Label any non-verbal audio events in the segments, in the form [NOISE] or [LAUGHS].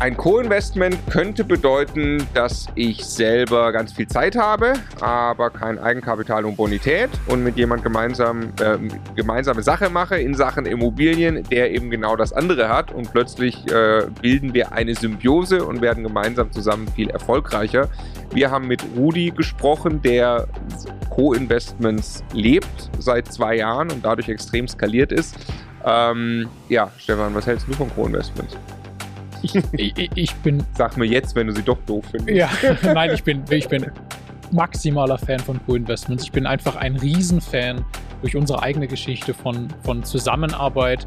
Ein Co-Investment könnte bedeuten, dass ich selber ganz viel Zeit habe, aber kein Eigenkapital und Bonität und mit jemand gemeinsam äh, gemeinsame Sache mache in Sachen Immobilien, der eben genau das andere hat und plötzlich äh, bilden wir eine Symbiose und werden gemeinsam zusammen viel erfolgreicher. Wir haben mit Rudi gesprochen, der Co-Investments lebt seit zwei Jahren und dadurch extrem skaliert ist. Ähm, ja, Stefan, was hältst du von Co-Investments? Ich, ich, bin. Sag mir jetzt, wenn du sie doch doof findest. Ja, [LAUGHS] nein, ich bin, ich bin maximaler Fan von Co-Investments. Ich bin einfach ein Riesenfan durch unsere eigene Geschichte von, von Zusammenarbeit,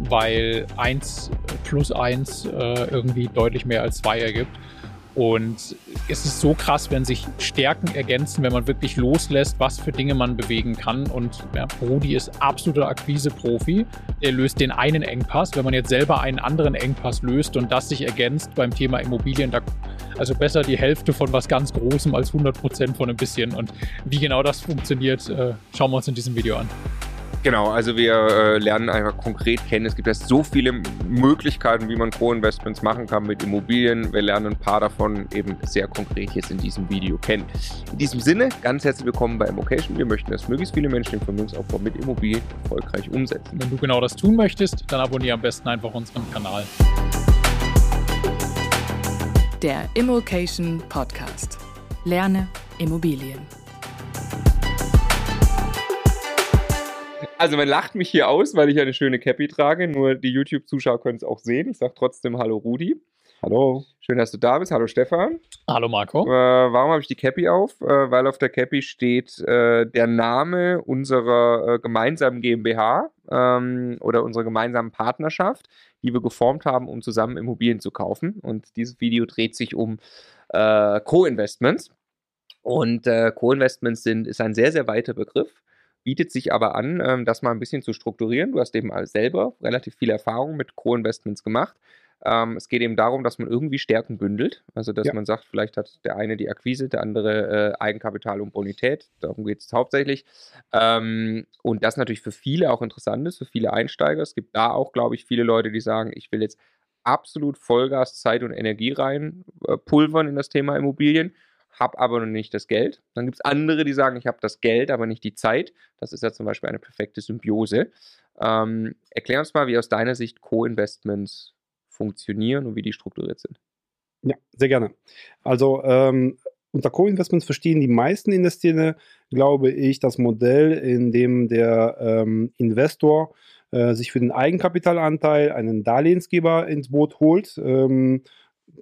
weil 1 plus 1 äh, irgendwie deutlich mehr als 2 ergibt. Und es ist so krass, wenn sich Stärken ergänzen, wenn man wirklich loslässt, was für Dinge man bewegen kann. Und ja, Brody ist absoluter Akquise-Profi. Er löst den einen Engpass. Wenn man jetzt selber einen anderen Engpass löst und das sich ergänzt beim Thema Immobilien, da, also besser die Hälfte von was ganz Großem als 100 Prozent von ein bisschen. Und wie genau das funktioniert, äh, schauen wir uns in diesem Video an. Genau, also wir äh, lernen einfach konkret kennen. Es gibt ja so viele Möglichkeiten, wie man Co-Investments machen kann mit Immobilien. Wir lernen ein paar davon eben sehr konkret jetzt in diesem Video kennen. In diesem Sinne, ganz herzlich willkommen bei Immocation. Wir möchten, dass möglichst viele Menschen den Vermögensaufbau mit Immobilien erfolgreich umsetzen. Wenn du genau das tun möchtest, dann abonniere am besten einfach unseren Kanal. Der Immocation Podcast. Lerne Immobilien. Also man lacht mich hier aus, weil ich eine schöne Cappy trage. Nur die YouTube-Zuschauer können es auch sehen. Ich sage trotzdem Hallo Rudi. Hallo. Schön, dass du da bist. Hallo Stefan. Hallo Marco. Äh, warum habe ich die Cappy auf? Äh, weil auf der Cappy steht äh, der Name unserer äh, gemeinsamen GmbH ähm, oder unserer gemeinsamen Partnerschaft, die wir geformt haben, um zusammen Immobilien zu kaufen. Und dieses Video dreht sich um äh, Co-Investments. Und äh, Co-Investments sind, ist ein sehr, sehr weiter Begriff bietet sich aber an, ähm, das mal ein bisschen zu strukturieren. Du hast eben selber relativ viel Erfahrung mit Co-Investments gemacht. Ähm, es geht eben darum, dass man irgendwie Stärken bündelt. Also, dass ja. man sagt, vielleicht hat der eine die Akquise, der andere äh, Eigenkapital und Bonität. Darum geht es hauptsächlich. Ähm, und das natürlich für viele auch interessant ist, für viele Einsteiger. Es gibt da auch, glaube ich, viele Leute, die sagen, ich will jetzt absolut Vollgas, Zeit und Energie rein äh, in das Thema Immobilien habe aber noch nicht das Geld. Dann gibt es andere, die sagen, ich habe das Geld, aber nicht die Zeit. Das ist ja zum Beispiel eine perfekte Symbiose. Ähm, erklär uns mal, wie aus deiner Sicht Co-Investments funktionieren und wie die strukturiert sind. Ja, sehr gerne. Also ähm, unter Co-Investments verstehen die meisten in der Szene, glaube ich, das Modell, in dem der ähm, Investor äh, sich für den Eigenkapitalanteil einen Darlehensgeber ins Boot holt. Ähm,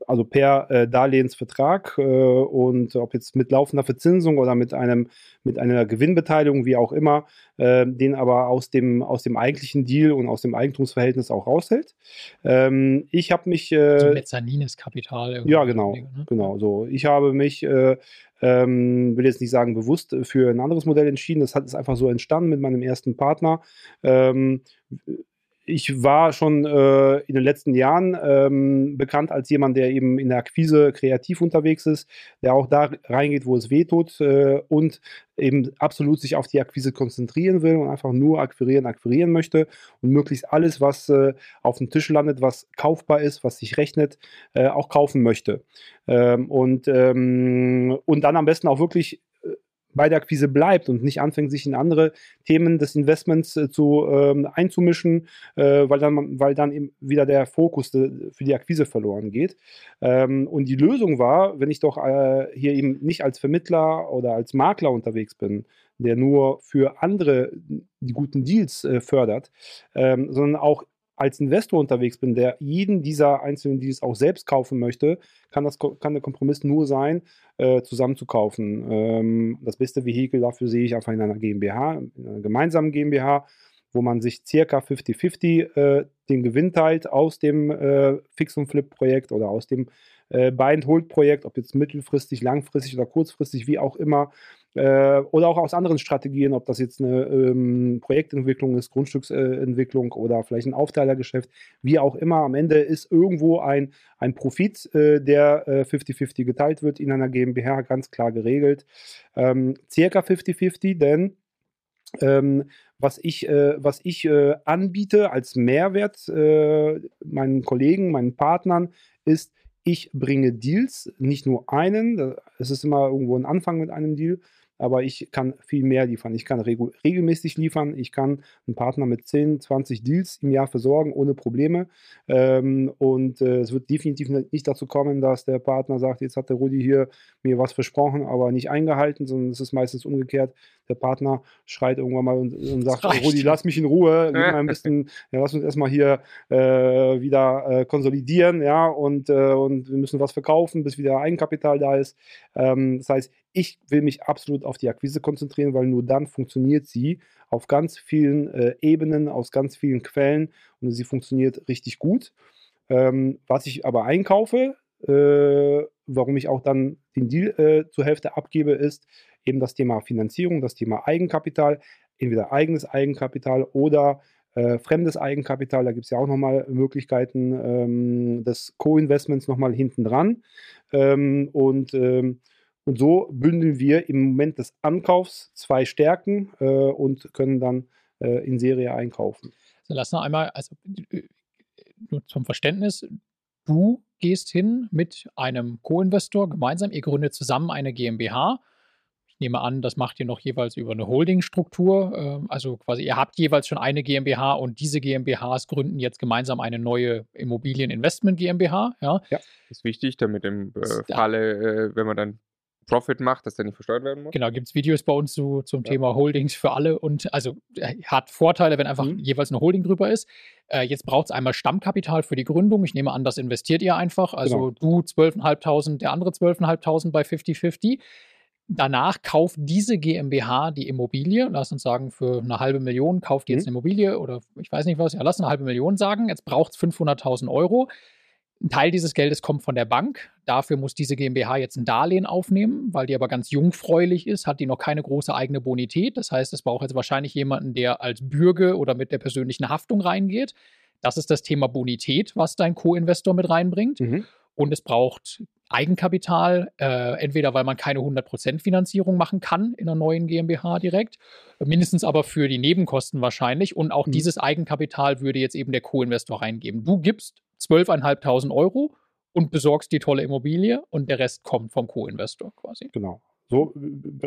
also per äh, Darlehensvertrag äh, und ob jetzt mit laufender Verzinsung oder mit einem mit einer Gewinnbeteiligung, wie auch immer, äh, den aber aus dem aus dem eigentlichen Deal und aus dem Eigentumsverhältnis auch raushält. Ähm, ich habe mich äh, so mezzanines Kapital. Ja, genau, ne? genau. So, ich habe mich äh, ähm, will jetzt nicht sagen bewusst für ein anderes Modell entschieden. Das hat ist einfach so entstanden mit meinem ersten Partner. Ähm, ich war schon äh, in den letzten Jahren ähm, bekannt als jemand, der eben in der Akquise kreativ unterwegs ist, der auch da reingeht, wo es weh tut äh, und eben absolut sich auf die Akquise konzentrieren will und einfach nur akquirieren, akquirieren möchte und möglichst alles, was äh, auf dem Tisch landet, was kaufbar ist, was sich rechnet, äh, auch kaufen möchte. Ähm, und, ähm, und dann am besten auch wirklich bei der Akquise bleibt und nicht anfängt, sich in andere Themen des Investments äh, zu, ähm, einzumischen, äh, weil, dann, weil dann eben wieder der Fokus de, für die Akquise verloren geht. Ähm, und die Lösung war, wenn ich doch äh, hier eben nicht als Vermittler oder als Makler unterwegs bin, der nur für andere die guten Deals äh, fördert, ähm, sondern auch als Investor unterwegs bin, der jeden dieser einzelnen Deals auch selbst kaufen möchte, kann, das, kann der Kompromiss nur sein, äh, zusammen zu kaufen. Ähm, das beste Vehikel dafür sehe ich einfach in einer GmbH, in einer gemeinsamen GmbH, wo man sich circa 50-50 äh, den Gewinn teilt aus dem äh, Fix- und Flip-Projekt oder aus dem äh, Buy-and-Hold-Projekt, ob jetzt mittelfristig, langfristig oder kurzfristig, wie auch immer äh, oder auch aus anderen Strategien, ob das jetzt eine ähm, Projektentwicklung ist, Grundstücksentwicklung oder vielleicht ein Aufteilergeschäft, wie auch immer. Am Ende ist irgendwo ein, ein Profit, äh, der 50-50 äh, geteilt wird in einer GmbH, ganz klar geregelt. Ähm, circa 50-50, denn ähm, was ich, äh, was ich äh, anbiete als Mehrwert äh, meinen Kollegen, meinen Partnern, ist, ich bringe Deals, nicht nur einen, es ist immer irgendwo ein Anfang mit einem Deal, aber ich kann viel mehr liefern. Ich kann regel regelmäßig liefern. Ich kann einen Partner mit 10, 20 Deals im Jahr versorgen, ohne Probleme. Ähm, und äh, es wird definitiv nicht dazu kommen, dass der Partner sagt, jetzt hat der Rudi hier mir was versprochen, aber nicht eingehalten, sondern es ist meistens umgekehrt. Der Partner schreit irgendwann mal und, und sagt, Rudi, lass mich in Ruhe, gib mir ein [LAUGHS] bisschen, ja, lass uns erstmal hier äh, wieder äh, konsolidieren, ja, und, äh, und wir müssen was verkaufen, bis wieder Eigenkapital da ist. Ähm, das heißt, ich will mich absolut auf die Akquise konzentrieren, weil nur dann funktioniert sie auf ganz vielen äh, Ebenen, aus ganz vielen Quellen und sie funktioniert richtig gut. Ähm, was ich aber einkaufe, äh, warum ich auch dann den Deal äh, zur Hälfte abgebe, ist eben das Thema Finanzierung, das Thema Eigenkapital, entweder eigenes Eigenkapital oder äh, fremdes Eigenkapital, da gibt es ja auch nochmal Möglichkeiten ähm, des Co-Investments nochmal hinten dran. Ähm, und ähm, und so bündeln wir im Moment des Ankaufs zwei Stärken äh, und können dann äh, in Serie einkaufen. Also lass noch einmal, also äh, nur zum Verständnis, du gehst hin mit einem Co-Investor gemeinsam, ihr gründet zusammen eine GmbH. Ich nehme an, das macht ihr noch jeweils über eine Holdingstruktur. Ähm, also quasi, ihr habt jeweils schon eine GmbH und diese GmbHs gründen jetzt gemeinsam eine neue Immobilieninvestment GmbH. Ja, ja ist wichtig, damit im äh, Falle, äh, wenn man dann Profit macht, dass der nicht versteuert werden muss? Genau, gibt es Videos bei uns zu, zum ja. Thema Holdings für alle und also äh, hat Vorteile, wenn einfach mhm. jeweils eine Holding drüber ist. Äh, jetzt braucht es einmal Stammkapital für die Gründung. Ich nehme an, das investiert ihr einfach. Also genau. du 12.500, der andere 12.500 bei 50-50. Danach kauft diese GmbH die Immobilie, lass uns sagen, für eine halbe Million kauft die jetzt mhm. eine Immobilie oder ich weiß nicht was, ja, lass eine halbe Million sagen. Jetzt braucht es 500.000 Euro. Ein Teil dieses Geldes kommt von der Bank. Dafür muss diese GmbH jetzt ein Darlehen aufnehmen, weil die aber ganz jungfräulich ist, hat die noch keine große eigene Bonität. Das heißt, es braucht jetzt wahrscheinlich jemanden, der als Bürger oder mit der persönlichen Haftung reingeht. Das ist das Thema Bonität, was dein Co-Investor mit reinbringt. Mhm. Und es braucht Eigenkapital, äh, entweder weil man keine 100% Finanzierung machen kann in einer neuen GmbH direkt, mindestens aber für die Nebenkosten wahrscheinlich. Und auch mhm. dieses Eigenkapital würde jetzt eben der Co-Investor reingeben. Du gibst 12.500 Euro und besorgst die tolle Immobilie und der Rest kommt vom Co-Investor quasi. Genau. So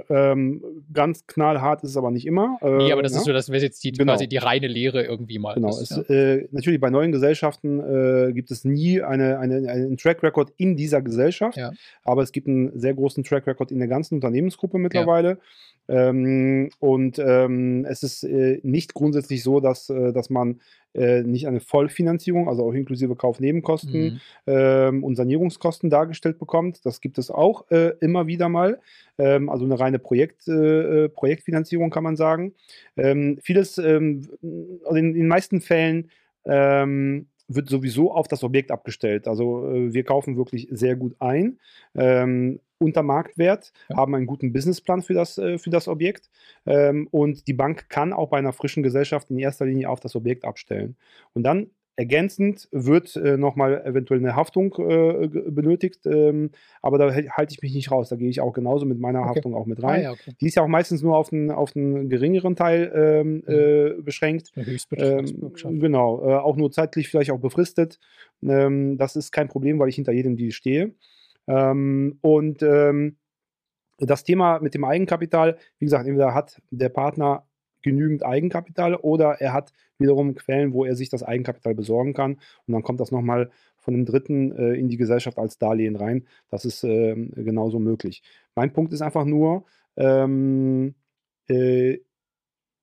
ähm, ganz knallhart ist es aber nicht immer. Äh, nee, aber das ja? ist so, das wäre jetzt die, genau. quasi die reine Lehre irgendwie mal. Genau. Ist, es, ja. äh, natürlich bei neuen Gesellschaften äh, gibt es nie eine, eine, einen Track Record in dieser Gesellschaft, ja. aber es gibt einen sehr großen Track Record in der ganzen Unternehmensgruppe mittlerweile. Ähm, und ähm, es ist äh, nicht grundsätzlich so, dass, äh, dass man äh, nicht eine Vollfinanzierung, also auch inklusive Kaufnebenkosten mhm. ähm, und Sanierungskosten dargestellt bekommt. Das gibt es auch äh, immer wieder mal. Ähm, also eine reine Projekt, äh, Projektfinanzierung kann man sagen. Ähm, vieles, ähm, also in, in den meisten Fällen wird sowieso auf das Objekt abgestellt. Also äh, wir kaufen wirklich sehr gut ein. Ähm, unter Marktwert, ja. haben einen guten Businessplan für das, äh, für das Objekt ähm, und die Bank kann auch bei einer frischen Gesellschaft in erster Linie auf das Objekt abstellen. Und dann Ergänzend wird äh, nochmal eventuell eine Haftung äh, benötigt, ähm, aber da halte ich mich nicht raus. Da gehe ich auch genauso mit meiner okay. Haftung auch mit rein. Ah, ja, okay. Die ist ja auch meistens nur auf einen, auf einen geringeren Teil ähm, mhm. äh, beschränkt. Ähm, genau, äh, auch nur zeitlich vielleicht auch befristet. Ähm, das ist kein Problem, weil ich hinter jedem Deal stehe. Ähm, und ähm, das Thema mit dem Eigenkapital, wie gesagt, entweder hat der Partner genügend Eigenkapital oder er hat wiederum Quellen, wo er sich das Eigenkapital besorgen kann und dann kommt das nochmal von einem Dritten äh, in die Gesellschaft als Darlehen rein. Das ist äh, genauso möglich. Mein Punkt ist einfach nur, ähm, äh,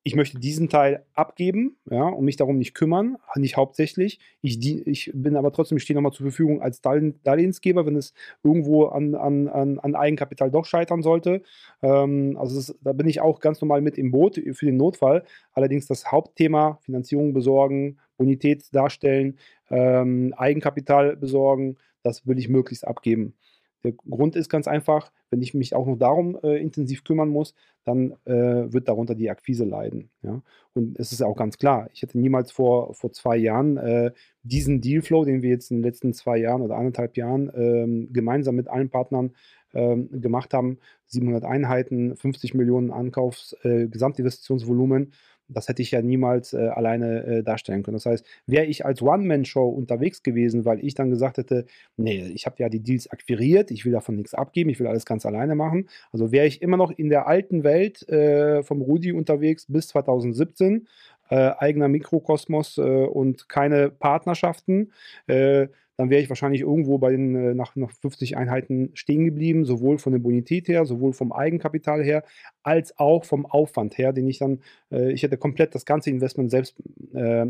ich möchte diesen Teil abgeben ja, und mich darum nicht kümmern, nicht hauptsächlich. Ich, ich bin aber trotzdem, ich stehe nochmal zur Verfügung als Darlehensgeber, wenn es irgendwo an, an, an Eigenkapital doch scheitern sollte. Ähm, also ist, da bin ich auch ganz normal mit im Boot für den Notfall. Allerdings das Hauptthema, Finanzierung besorgen, Bonität darstellen, ähm, Eigenkapital besorgen, das will ich möglichst abgeben. Der Grund ist ganz einfach, wenn ich mich auch noch darum äh, intensiv kümmern muss, dann äh, wird darunter die Akquise leiden. Ja? Und es ist auch ganz klar, ich hätte niemals vor, vor zwei Jahren äh, diesen Dealflow, den wir jetzt in den letzten zwei Jahren oder anderthalb Jahren ähm, gemeinsam mit allen Partnern ähm, gemacht haben, 700 Einheiten, 50 Millionen Ankaufs, äh, Gesamtinvestitionsvolumen, das hätte ich ja niemals äh, alleine äh, darstellen können. Das heißt, wäre ich als One-Man-Show unterwegs gewesen, weil ich dann gesagt hätte, nee, ich habe ja die Deals akquiriert, ich will davon nichts abgeben, ich will alles ganz alleine machen. Also wäre ich immer noch in der alten Welt äh, vom Rudi unterwegs bis 2017, äh, eigener Mikrokosmos äh, und keine Partnerschaften äh, dann wäre ich wahrscheinlich irgendwo bei den äh, nach, nach 50 Einheiten stehen geblieben, sowohl von der Bonität her, sowohl vom Eigenkapital her, als auch vom Aufwand her, den ich dann, äh, ich hätte komplett das ganze Investment selbst, äh,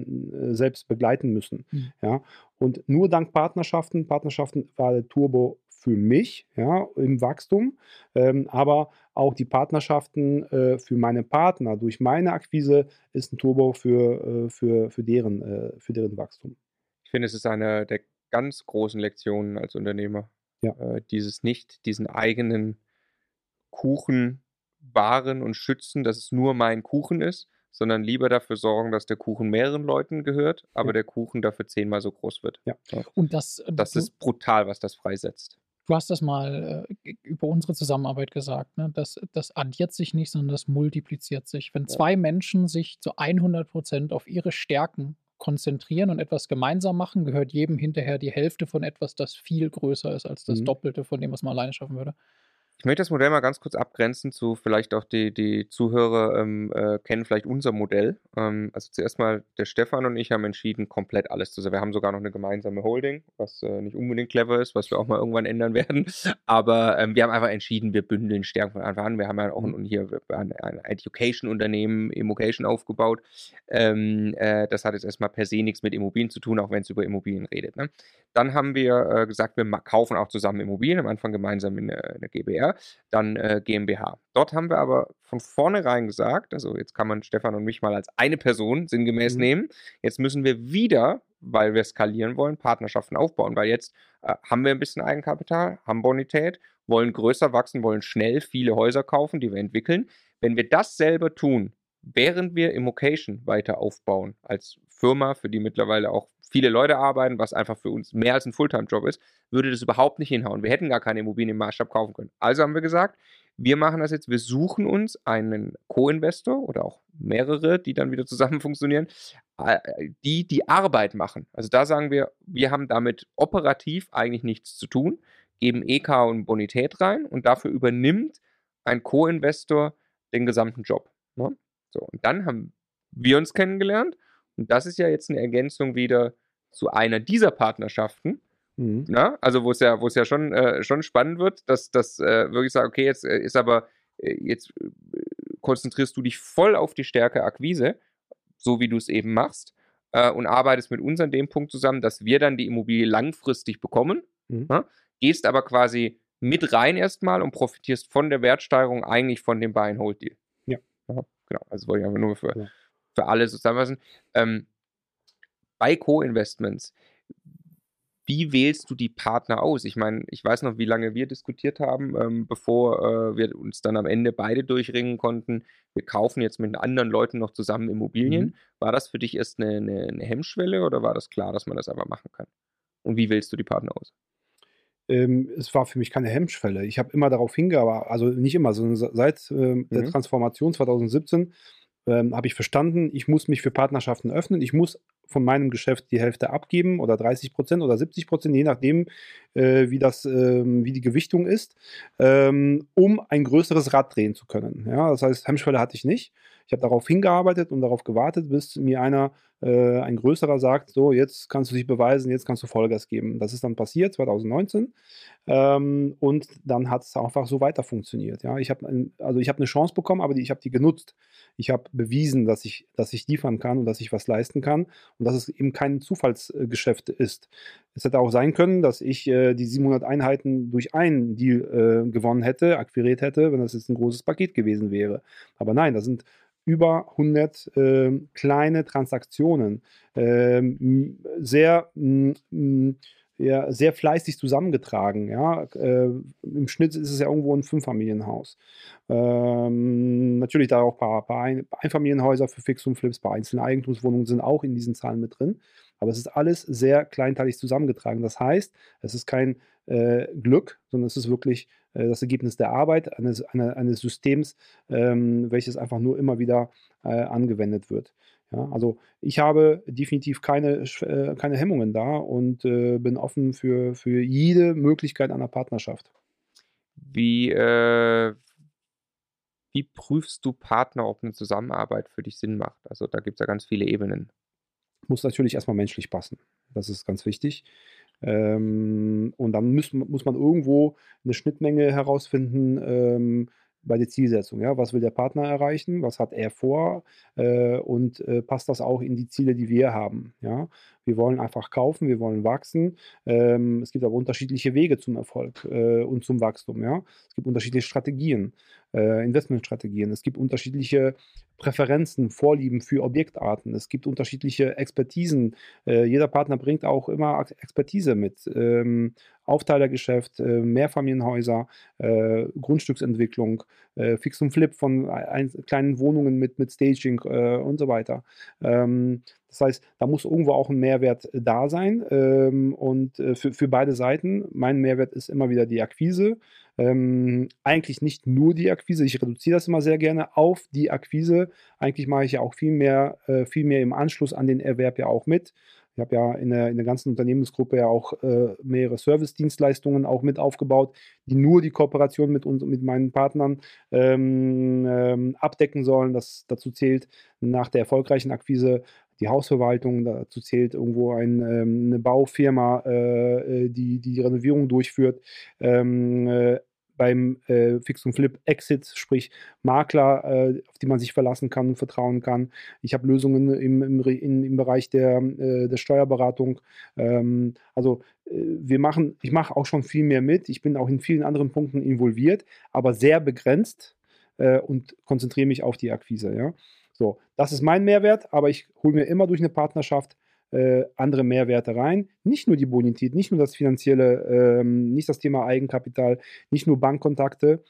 selbst begleiten müssen. Mhm. Ja? Und nur dank Partnerschaften, Partnerschaften war der Turbo für mich, ja, im Wachstum, ähm, aber auch die Partnerschaften äh, für meine Partner durch meine Akquise ist ein Turbo für, äh, für, für, deren, äh, für deren Wachstum. Ich finde, es ist eine der ganz großen Lektionen als Unternehmer. Ja. Äh, dieses nicht, diesen eigenen Kuchen wahren und schützen, dass es nur mein Kuchen ist, sondern lieber dafür sorgen, dass der Kuchen mehreren Leuten gehört, aber ja. der Kuchen dafür zehnmal so groß wird. Ja. Und das, äh, das ist brutal, was das freisetzt. Du hast das mal äh, über unsere Zusammenarbeit gesagt, ne? das, das addiert sich nicht, sondern das multipliziert sich. Wenn ja. zwei Menschen sich zu 100 Prozent auf ihre Stärken konzentrieren und etwas gemeinsam machen, gehört jedem hinterher die Hälfte von etwas, das viel größer ist als das mhm. Doppelte von dem, was man alleine schaffen würde. Ich möchte das Modell mal ganz kurz abgrenzen zu vielleicht auch die, die Zuhörer ähm, äh, kennen vielleicht unser Modell. Ähm, also zuerst mal der Stefan und ich haben entschieden, komplett alles zu sein. Wir haben sogar noch eine gemeinsame Holding, was äh, nicht unbedingt clever ist, was wir auch mal irgendwann ändern [LAUGHS] werden. Aber ähm, wir haben einfach entschieden, wir bündeln Stärken von Anfang an. Wir haben ja auch ein, hier ein, ein Education-Unternehmen, Immocation aufgebaut. Ähm, äh, das hat jetzt erstmal per se nichts mit Immobilien zu tun, auch wenn es über Immobilien redet. Ne? Dann haben wir äh, gesagt, wir kaufen auch zusammen Immobilien, am Anfang gemeinsam in eine GBR, dann äh, GmbH. Dort haben wir aber von vornherein gesagt, also jetzt kann man Stefan und mich mal als eine Person sinngemäß mhm. nehmen. Jetzt müssen wir wieder, weil wir skalieren wollen, Partnerschaften aufbauen, weil jetzt äh, haben wir ein bisschen Eigenkapital, haben Bonität, wollen größer wachsen, wollen schnell viele Häuser kaufen, die wir entwickeln. Wenn wir das selber tun, während wir Immocation weiter aufbauen als Firma, für die mittlerweile auch viele Leute arbeiten, was einfach für uns mehr als ein Fulltime-Job ist, würde das überhaupt nicht hinhauen. Wir hätten gar keine Immobilien im Maßstab kaufen können. Also haben wir gesagt, wir machen das jetzt, wir suchen uns einen Co-Investor oder auch mehrere, die dann wieder zusammen [LAUGHS] funktionieren, äh, die die Arbeit machen. Also da sagen wir, wir haben damit operativ eigentlich nichts zu tun, geben EK und Bonität rein und dafür übernimmt ein Co-Investor den gesamten Job. Ne? So, und dann haben wir uns kennengelernt und das ist ja jetzt eine Ergänzung wieder zu einer dieser Partnerschaften. Mhm. Na? Ne? Also wo es ja, wo es ja schon, äh, schon spannend wird, dass das äh, wirklich sagt, okay, jetzt äh, ist aber, äh, jetzt äh, konzentrierst du dich voll auf die Stärke Akquise, so wie du es eben machst, äh, und arbeitest mit uns an dem Punkt zusammen, dass wir dann die Immobilie langfristig bekommen, mhm. na? Ne? gehst aber quasi mit rein erstmal und profitierst von der Wertsteigerung eigentlich von dem Buy-and-Hold-Deal. Ja. Aha, genau, also wollte ich einfach nur für, ja. Für alle zusammenfassen. Ähm, bei Co-Investments, wie wählst du die Partner aus? Ich meine, ich weiß noch, wie lange wir diskutiert haben, ähm, bevor äh, wir uns dann am Ende beide durchringen konnten. Wir kaufen jetzt mit anderen Leuten noch zusammen Immobilien. Mhm. War das für dich erst eine, eine, eine, Hemmschwelle oder war das klar, dass man das einfach machen kann? Und wie wählst du die Partner aus? Ähm, es war für mich keine Hemmschwelle. Ich habe immer darauf hingearbeitet, also nicht immer, sondern seit äh, mhm. der Transformation 2017 ähm, habe ich verstanden, ich muss mich für Partnerschaften öffnen. Ich muss von meinem Geschäft die Hälfte abgeben oder 30 Prozent oder 70 Prozent, je nachdem, äh, wie, das, äh, wie die Gewichtung ist, ähm, um ein größeres Rad drehen zu können. Ja, das heißt, Hemmschwelle hatte ich nicht. Ich habe darauf hingearbeitet und darauf gewartet, bis mir einer, äh, ein größerer sagt, so, jetzt kannst du dich beweisen, jetzt kannst du Vollgas geben. Das ist dann passiert, 2019. Ähm, und dann hat es einfach so weiter funktioniert. Ja, ich habe also ich habe eine Chance bekommen, aber die, ich habe die genutzt. Ich habe bewiesen, dass ich, dass ich liefern kann und dass ich was leisten kann und dass es eben kein Zufallsgeschäft ist. Es hätte auch sein können, dass ich äh, die 700 Einheiten durch einen Deal äh, gewonnen hätte, akquiriert hätte, wenn das jetzt ein großes Paket gewesen wäre. Aber nein, das sind über 100 äh, kleine Transaktionen. Ähm, sehr ja, sehr fleißig zusammengetragen. Ja? Äh, Im Schnitt ist es ja irgendwo ein Fünffamilienhaus. Ähm, natürlich da auch ein paar, paar ein Einfamilienhäuser für Fix und Flips, ein paar einzelne Eigentumswohnungen sind auch in diesen Zahlen mit drin. Aber es ist alles sehr kleinteilig zusammengetragen. Das heißt, es ist kein äh, Glück, sondern es ist wirklich äh, das Ergebnis der Arbeit eines, eine, eines Systems, ähm, welches einfach nur immer wieder äh, angewendet wird. Ja, also ich habe definitiv keine, äh, keine Hemmungen da und äh, bin offen für, für jede Möglichkeit einer Partnerschaft. Wie, äh, wie prüfst du Partner, ob eine Zusammenarbeit für dich Sinn macht? Also da gibt es ja ganz viele Ebenen. Muss natürlich erstmal menschlich passen. Das ist ganz wichtig. Ähm, und dann muss, muss man irgendwo eine Schnittmenge herausfinden, ähm, bei der Zielsetzung. Ja? Was will der Partner erreichen? Was hat er vor? Äh, und äh, passt das auch in die Ziele, die wir haben? Ja? Wir wollen einfach kaufen, wir wollen wachsen. Ähm, es gibt aber unterschiedliche Wege zum Erfolg äh, und zum Wachstum. Ja? Es gibt unterschiedliche Strategien, äh, Investmentstrategien. Es gibt unterschiedliche Präferenzen, Vorlieben für Objektarten. Es gibt unterschiedliche Expertisen. Äh, jeder Partner bringt auch immer Expertise mit. Ähm, Aufteilergeschäft, äh, Mehrfamilienhäuser, äh, Grundstücksentwicklung, äh, Fix und Flip von ein, kleinen Wohnungen mit, mit Staging und so weiter. Ähm, das heißt, da muss irgendwo auch ein Mehrwert da sein ähm, und äh, für, für beide Seiten. Mein Mehrwert ist immer wieder die Akquise. Ähm, eigentlich nicht nur die Akquise, ich reduziere das immer sehr gerne auf die Akquise. Eigentlich mache ich ja auch viel mehr, äh, viel mehr im Anschluss an den Erwerb ja auch mit. Ich habe ja in der, in der ganzen Unternehmensgruppe ja auch äh, mehrere Service-Dienstleistungen auch mit aufgebaut, die nur die Kooperation mit uns mit meinen Partnern ähm, ähm, abdecken sollen. Das dazu zählt nach der erfolgreichen Akquise die Hausverwaltung, dazu zählt irgendwo ein, ähm, eine Baufirma, äh, äh die, die Renovierung durchführt. Ähm, äh, beim äh, Fix und Flip Exit, sprich Makler, äh, auf die man sich verlassen kann und vertrauen kann. Ich habe Lösungen im, im, in, im Bereich der, äh, der Steuerberatung. Ähm, also äh, wir machen, ich mache auch schon viel mehr mit. Ich bin auch in vielen anderen Punkten involviert, aber sehr begrenzt äh, und konzentriere mich auf die Akquise. Ja? So, das ist mein Mehrwert, aber ich hole mir immer durch eine Partnerschaft äh, andere Mehrwerte rein. Nicht nur die Bonität, nicht nur das finanzielle, ähm, nicht das Thema Eigenkapital, nicht nur Bankkontakte,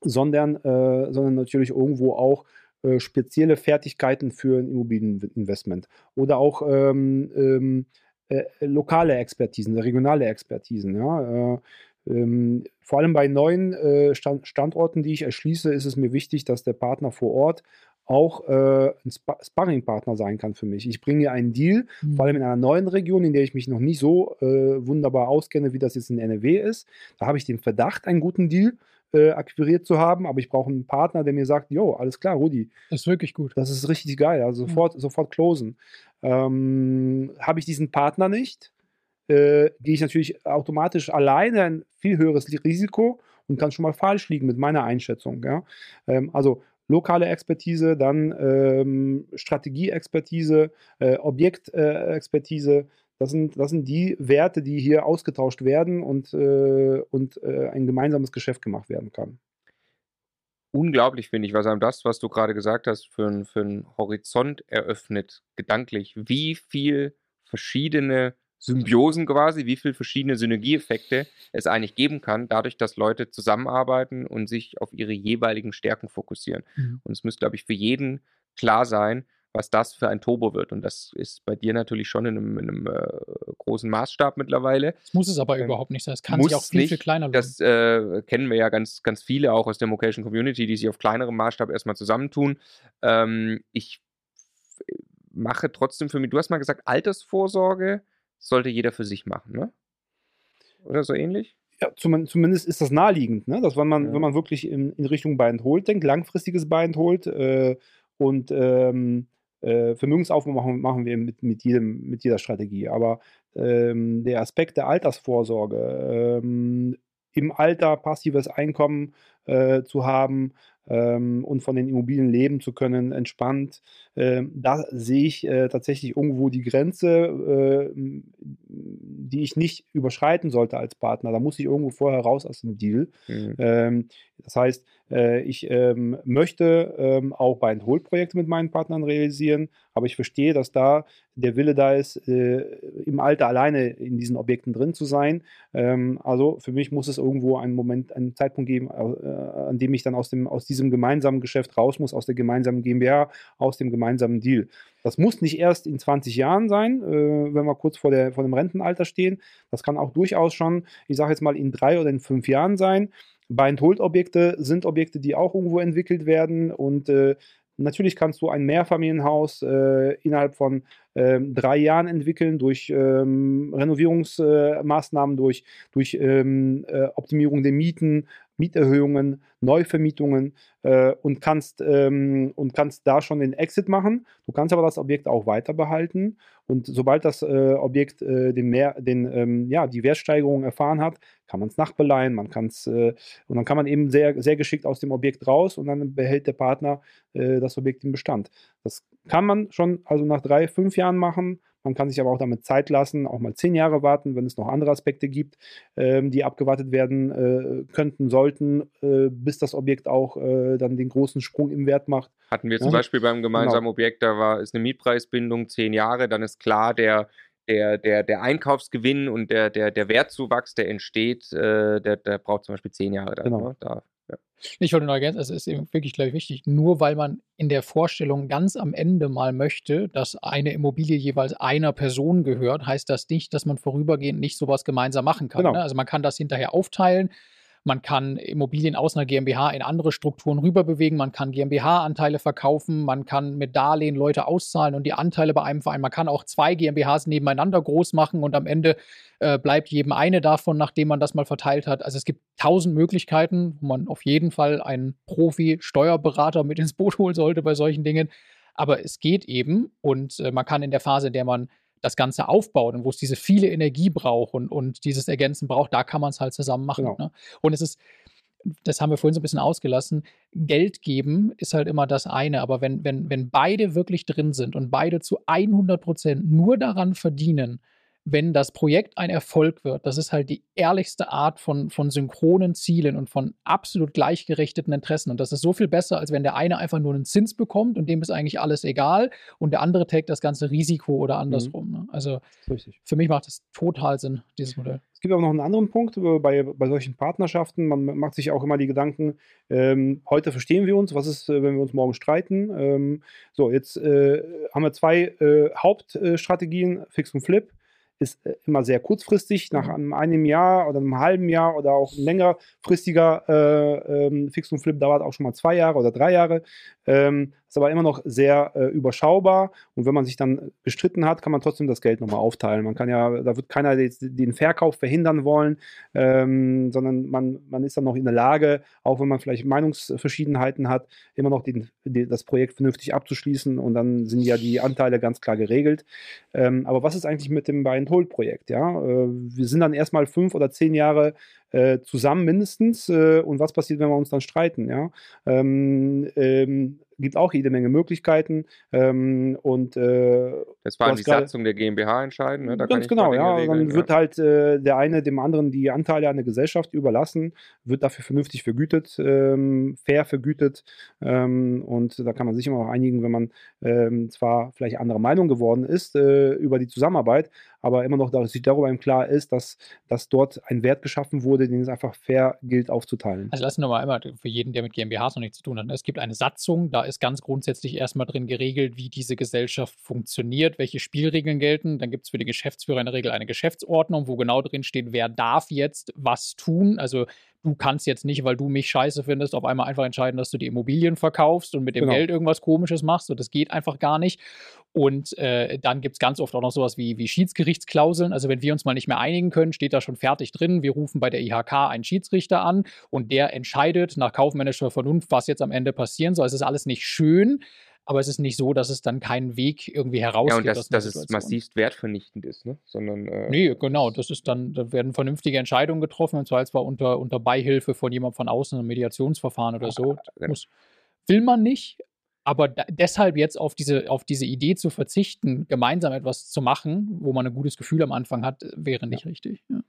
sondern, äh, sondern natürlich irgendwo auch äh, spezielle Fertigkeiten für ein Immobilieninvestment oder auch ähm, ähm, äh, lokale Expertisen, regionale Expertisen. Ja? Äh, ähm, vor allem bei neuen äh, Stand Standorten, die ich erschließe, ist es mir wichtig, dass der Partner vor Ort auch äh, ein Sp Sparringpartner sein kann für mich. Ich bringe einen Deal, mhm. vor allem in einer neuen Region, in der ich mich noch nicht so äh, wunderbar auskenne, wie das jetzt in NRW ist. Da habe ich den Verdacht, einen guten Deal äh, akquiriert zu haben, aber ich brauche einen Partner, der mir sagt, jo, alles klar, Rudi. Das ist wirklich gut. Das ist richtig geil, also sofort, mhm. sofort closen. Ähm, Habe ich diesen Partner nicht, äh, gehe ich natürlich automatisch alleine ein viel höheres Risiko und kann schon mal falsch liegen mit meiner Einschätzung. Ja? Ähm, also lokale Expertise, dann ähm, Strategieexpertise, äh, Objektexpertise. das, sind, das sind die Werte, die hier ausgetauscht werden und, äh, und äh, ein gemeinsames Geschäft gemacht werden kann. Unglaublich finde ich, was einem das, was du gerade gesagt hast, für, für einen Horizont eröffnet, gedanklich, wie viel verschiedene Symbiosen quasi, wie viele verschiedene Synergieeffekte es eigentlich geben kann, dadurch, dass Leute zusammenarbeiten und sich auf ihre jeweiligen Stärken fokussieren. Mhm. Und es müsste, glaube ich, für jeden klar sein, was das für ein Turbo wird. Und das ist bei dir natürlich schon in einem, in einem äh, großen Maßstab mittlerweile. Das muss es aber ähm, überhaupt nicht sein. Es kann sich auch viel, nicht. viel kleiner lohnen. Das äh, kennen wir ja ganz, ganz viele auch aus der Vocation Community, die sich auf kleinerem Maßstab erstmal zusammentun. Ähm, ich mache trotzdem für mich, du hast mal gesagt, Altersvorsorge sollte jeder für sich machen, ne? Oder so ähnlich? Ja, zum, zumindest ist das naheliegend, ne? dass wenn man, ja. wenn man wirklich in, in Richtung Buy and Hold denkt, langfristiges Buy and Hold äh, und ähm, äh, Vermögensaufbau machen, machen wir mit, mit, jedem, mit jeder Strategie. Aber ähm, der Aspekt der Altersvorsorge, ähm, im Alter passives Einkommen äh, zu haben, ähm, und von den Immobilien leben zu können, entspannt. Ähm, da sehe ich äh, tatsächlich irgendwo die Grenze, äh, die ich nicht überschreiten sollte als Partner. Da muss ich irgendwo vorher raus aus dem Deal. Mhm. Ähm, das heißt, äh, ich ähm, möchte ähm, auch Buy-and-Hold-Projekte mit meinen Partnern realisieren, aber ich verstehe, dass da der Wille da ist, äh, im Alter alleine in diesen Objekten drin zu sein. Ähm, also für mich muss es irgendwo einen Moment, einen Zeitpunkt geben, äh, an dem ich dann aus, dem, aus diesem gemeinsamen Geschäft raus muss, aus der gemeinsamen GmbH, aus dem gemeinsamen Deal. Das muss nicht erst in 20 Jahren sein, wenn wir kurz vor, der, vor dem Rentenalter stehen. Das kann auch durchaus schon, ich sage jetzt mal, in drei oder in fünf Jahren sein. Buy-and-Hold-Objekte sind Objekte, die auch irgendwo entwickelt werden. Und äh, Natürlich kannst du ein Mehrfamilienhaus äh, innerhalb von ähm, drei Jahren entwickeln durch ähm, Renovierungsmaßnahmen, äh, durch, durch ähm, äh, Optimierung der Mieten, Mieterhöhungen, Neuvermietungen äh, und, kannst, ähm, und kannst da schon den Exit machen. Du kannst aber das Objekt auch weiter behalten und sobald das äh, Objekt äh, den mehr, den, ähm, ja, die Wertsteigerung erfahren hat, kann man es nachbeleihen, man kann es äh, und dann kann man eben sehr, sehr geschickt aus dem Objekt raus und dann behält der Partner äh, das Objekt im Bestand. Das kann man schon also nach drei, fünf Jahren machen man kann sich aber auch damit Zeit lassen, auch mal zehn Jahre warten, wenn es noch andere Aspekte gibt, ähm, die abgewartet werden äh, könnten, sollten, äh, bis das Objekt auch äh, dann den großen Sprung im Wert macht. Hatten wir zum ja? Beispiel beim gemeinsamen genau. Objekt, da war ist eine Mietpreisbindung zehn Jahre, dann ist klar, der der, der, der Einkaufsgewinn und der, der, der Wertzuwachs, der entsteht, äh, der, der braucht zum Beispiel zehn Jahre. Dann, genau. ne? da ja. Ich wollte noch ergänzen, es ist eben wirklich, glaube ich, wichtig, nur weil man in der Vorstellung ganz am Ende mal möchte, dass eine Immobilie jeweils einer Person gehört, heißt das nicht, dass man vorübergehend nicht sowas gemeinsam machen kann. Genau. Ne? Also man kann das hinterher aufteilen. Man kann Immobilien aus einer GmbH in andere Strukturen rüberbewegen. Man kann GmbH-Anteile verkaufen. Man kann mit Darlehen Leute auszahlen und die Anteile bei einem Verein. Man kann auch zwei GmbHs nebeneinander groß machen und am Ende äh, bleibt jedem eine davon, nachdem man das mal verteilt hat. Also es gibt tausend Möglichkeiten, wo man auf jeden Fall einen Profi-Steuerberater mit ins Boot holen sollte bei solchen Dingen. Aber es geht eben und äh, man kann in der Phase, in der man das Ganze aufbaut und wo es diese viele Energie braucht und, und dieses Ergänzen braucht, da kann man es halt zusammen machen. Genau. Ne? Und es ist, das haben wir vorhin so ein bisschen ausgelassen, Geld geben ist halt immer das eine, aber wenn, wenn, wenn beide wirklich drin sind und beide zu 100 Prozent nur daran verdienen, wenn das Projekt ein Erfolg wird, das ist halt die ehrlichste Art von, von synchronen Zielen und von absolut gleichgerichteten Interessen. Und das ist so viel besser, als wenn der eine einfach nur einen Zins bekommt und dem ist eigentlich alles egal und der andere trägt das ganze Risiko oder andersrum. Mhm. Ne? Also für mich macht das total Sinn, dieses Modell. Es gibt auch noch einen anderen Punkt äh, bei, bei solchen Partnerschaften. Man macht sich auch immer die Gedanken, ähm, heute verstehen wir uns, was ist, äh, wenn wir uns morgen streiten? Ähm, so, jetzt äh, haben wir zwei äh, Hauptstrategien, Fix und Flip ist äh, immer sehr kurzfristig, nach mhm. einem, einem Jahr oder einem halben Jahr oder auch längerfristiger äh, ähm, Fix und Flip dauert auch schon mal zwei Jahre oder drei Jahre. Ähm, ist aber immer noch sehr äh, überschaubar. Und wenn man sich dann gestritten hat, kann man trotzdem das Geld nochmal aufteilen. Man kann ja, da wird keiner den Verkauf verhindern wollen, ähm, sondern man, man ist dann noch in der Lage, auch wenn man vielleicht Meinungsverschiedenheiten hat, immer noch den, den, das Projekt vernünftig abzuschließen und dann sind ja die Anteile ganz klar geregelt. Ähm, aber was ist eigentlich mit dem Buy-and-Hold-Projekt? Ja? Äh, wir sind dann erstmal fünf oder zehn Jahre äh, zusammen mindestens. Äh, und was passiert, wenn wir uns dann streiten? Ja? Ähm, ähm, gibt auch jede Menge Möglichkeiten. Ähm, und äh, das war die Satzung der GmbH entscheiden. Ne? Da ganz genau, ja. Regeln, dann wird halt äh, der eine dem anderen die Anteile an der Gesellschaft überlassen, wird dafür vernünftig vergütet, ähm, fair vergütet. Ähm, und da kann man sich immer auch einigen, wenn man ähm, zwar vielleicht andere Meinung geworden ist äh, über die Zusammenarbeit, aber immer noch sich darüber im Klar ist, dass, dass dort ein Wert geschaffen wurde, den es einfach fair gilt aufzuteilen. Also lassen wir mal einmal für jeden, der mit GmbHs noch nichts zu tun hat. Ne? Es gibt eine Satzung, da ist ganz grundsätzlich erstmal drin geregelt, wie diese Gesellschaft funktioniert, welche Spielregeln gelten. Dann gibt es für die Geschäftsführer in der Regel eine Geschäftsordnung, wo genau drin steht, wer darf jetzt was tun. Also du kannst jetzt nicht, weil du mich scheiße findest, auf einmal einfach entscheiden, dass du die Immobilien verkaufst und mit dem genau. Geld irgendwas Komisches machst. Und das geht einfach gar nicht. Und äh, dann gibt es ganz oft auch noch sowas wie, wie Schiedsgerichtsklauseln. Also wenn wir uns mal nicht mehr einigen können, steht da schon fertig drin. Wir rufen bei der IHK einen Schiedsrichter an und der entscheidet nach kaufmännischer Vernunft, was jetzt am Ende passieren soll. Es ist alles nicht schön, aber es ist nicht so, dass es dann keinen Weg irgendwie herausgeht. Ja, und das, dass es massivst wertvernichtend ist, ne? Sondern, äh, nee, genau, das ist dann, da werden vernünftige Entscheidungen getroffen, und zwar zwar unter, unter Beihilfe von jemandem von außen, ein Mediationsverfahren oder so. Genau. Muss, will man nicht, aber da, deshalb jetzt auf diese, auf diese Idee zu verzichten, gemeinsam etwas zu machen, wo man ein gutes Gefühl am Anfang hat, wäre nicht ja. richtig. Ja.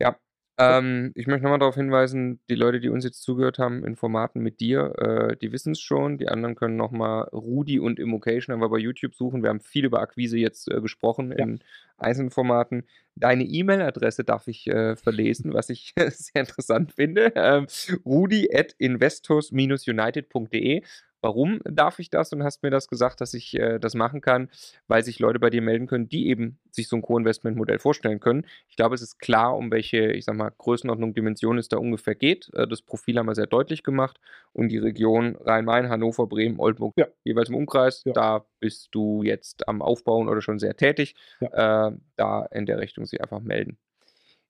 ja. Ähm, ich möchte nochmal darauf hinweisen, die Leute, die uns jetzt zugehört haben in Formaten mit dir, äh, die wissen es schon. Die anderen können nochmal Rudi und Immocation aber bei YouTube suchen. Wir haben viel über Akquise jetzt äh, gesprochen ja. in einzelnen Formaten. Deine E-Mail-Adresse darf ich äh, verlesen, was ich [LAUGHS] sehr interessant finde. Ähm, rudi at investors-united.de warum darf ich das und hast mir das gesagt, dass ich äh, das machen kann, weil sich Leute bei dir melden können, die eben sich so ein Co-Investment-Modell vorstellen können. Ich glaube, es ist klar, um welche, ich sag mal, Größenordnung, Dimension es da ungefähr geht. Äh, das Profil haben wir sehr deutlich gemacht und die Region Rhein-Main, Hannover, Bremen, Oldenburg, ja. jeweils im Umkreis, ja. da bist du jetzt am Aufbauen oder schon sehr tätig. Ja. Äh, da in der Richtung sich einfach melden.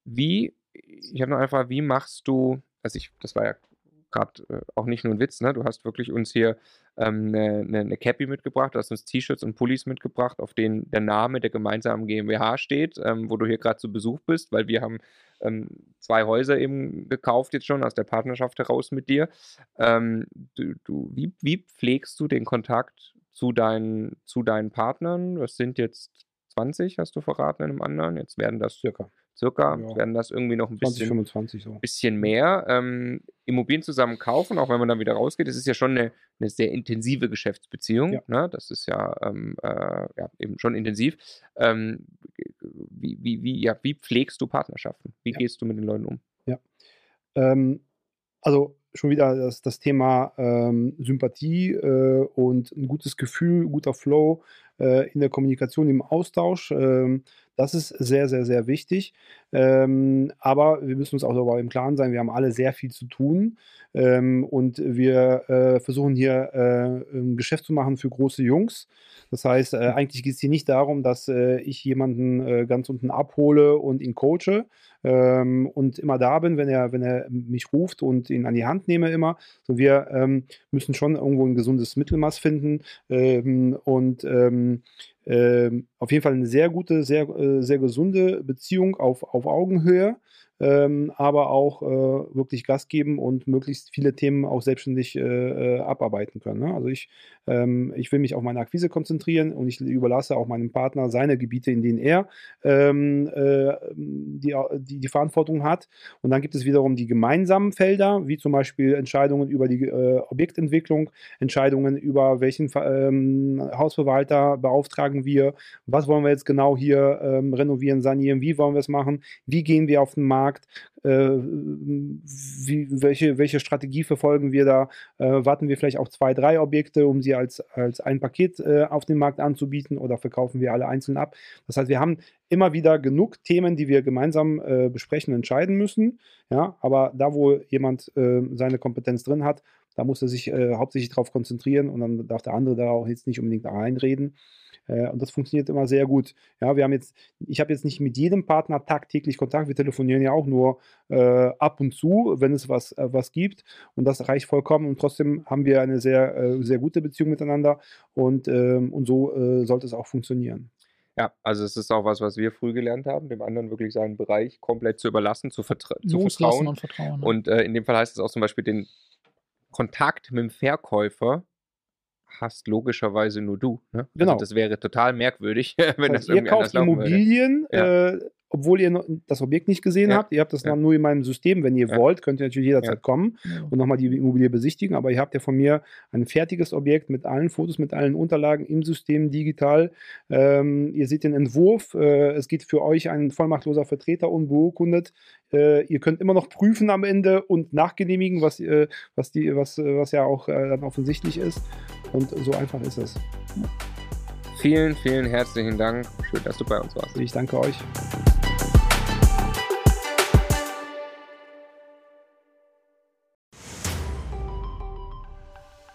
Wie, ich habe noch einfach, wie machst du, also ich, das war ja gerade äh, auch nicht nur ein Witz, ne? Du hast wirklich uns hier ähm, eine, eine, eine Cappy mitgebracht, du hast uns T-Shirts und Pullis mitgebracht, auf denen der Name der gemeinsamen GmbH steht, ähm, wo du hier gerade zu Besuch bist, weil wir haben ähm, zwei Häuser eben gekauft jetzt schon aus der Partnerschaft heraus mit dir. Ähm, du, du, wie, wie pflegst du den Kontakt zu deinen, zu deinen Partnern? Das sind jetzt 20, hast du verraten in einem anderen. Jetzt werden das circa circa, ja. werden das irgendwie noch ein bisschen, 20, 25 so. bisschen mehr. Ähm, Immobilien zusammen kaufen, auch wenn man dann wieder rausgeht, das ist ja schon eine, eine sehr intensive Geschäftsbeziehung. Ja. Ne? Das ist ja, ähm, äh, ja, eben schon intensiv. Ähm, wie, wie, wie, ja, wie pflegst du Partnerschaften? Wie gehst du mit den Leuten um? Ja. Ähm, also schon wieder das, das Thema ähm, Sympathie äh, und ein gutes Gefühl, guter Flow in der Kommunikation, im Austausch. Ähm, das ist sehr, sehr, sehr wichtig. Ähm, aber wir müssen uns auch darüber im Klaren sein, wir haben alle sehr viel zu tun. Ähm, und wir äh, versuchen hier äh, ein Geschäft zu machen für große Jungs. Das heißt, äh, eigentlich geht es hier nicht darum, dass äh, ich jemanden äh, ganz unten abhole und ihn coache ähm, und immer da bin, wenn er, wenn er mich ruft und ihn an die Hand nehme immer. So, wir ähm, müssen schon irgendwo ein gesundes Mittelmaß finden ähm, und ähm, auf jeden Fall eine sehr gute, sehr, äh, sehr gesunde Beziehung auf, auf Augenhöhe ähm, aber auch äh, wirklich Gas geben und möglichst viele Themen auch selbstständig äh, äh, abarbeiten können. Ne? Also ich, ähm, ich will mich auf meine Akquise konzentrieren und ich überlasse auch meinem Partner seine Gebiete, in denen er ähm, äh, die, die, die, Verantwortung hat. Und dann gibt es wiederum die gemeinsamen Felder, wie zum Beispiel Entscheidungen über die äh, Objektentwicklung, Entscheidungen über welchen ähm, Hausverwalter beauftragen wir, was wollen wir jetzt genau hier ähm, renovieren, sanieren, wie wollen wir es machen, wie gehen wir auf den Markt, Markt, äh, wie, welche, welche Strategie verfolgen wir da, äh, warten wir vielleicht auf zwei, drei Objekte, um sie als, als ein Paket äh, auf den Markt anzubieten oder verkaufen wir alle einzeln ab. Das heißt, wir haben immer wieder genug Themen, die wir gemeinsam besprechen, entscheiden müssen. Ja, aber da, wo jemand seine Kompetenz drin hat, Da muss er sich hauptsächlich darauf konzentrieren und dann darf der andere da auch jetzt nicht unbedingt reinreden. Äh, und das funktioniert immer sehr gut. Ja, wir haben jetzt, ich habe jetzt nicht mit jedem Partner tagtäglich Kontakt. Wir telefonieren ja auch nur äh, ab und zu, wenn es was, äh, was gibt. Und das reicht vollkommen. Und trotzdem haben wir eine sehr, äh, sehr gute Beziehung miteinander. Und, ähm, und so äh, sollte es auch funktionieren. Ja, also es ist auch was, was wir früh gelernt haben, dem anderen wirklich seinen Bereich komplett zu überlassen, zu, vertra zu vertrauen. Und, vertrauen, ne? und äh, in dem Fall heißt es auch zum Beispiel den Kontakt mit dem Verkäufer hast logischerweise nur du. Ne? Also genau. Also das wäre total merkwürdig, [LAUGHS] wenn das irgendwie Ihr kauft Immobilien, ja. äh, obwohl ihr das Objekt nicht gesehen ja. habt. Ihr habt das ja. nur in meinem System. Wenn ihr ja. wollt, könnt ihr natürlich jederzeit kommen und nochmal die Immobilie besichtigen. Aber ihr habt ja von mir ein fertiges Objekt mit allen Fotos, mit allen Unterlagen im System digital. Ähm, ihr seht den Entwurf. Äh, es geht für euch ein vollmachtloser Vertreter unbeurkundet. Äh, ihr könnt immer noch prüfen am Ende und nachgenehmigen, was, äh, was, die, was, was ja auch äh, dann offensichtlich ist. Und so einfach ist es. Vielen, vielen herzlichen Dank. Schön, dass du bei uns warst. Ich danke euch.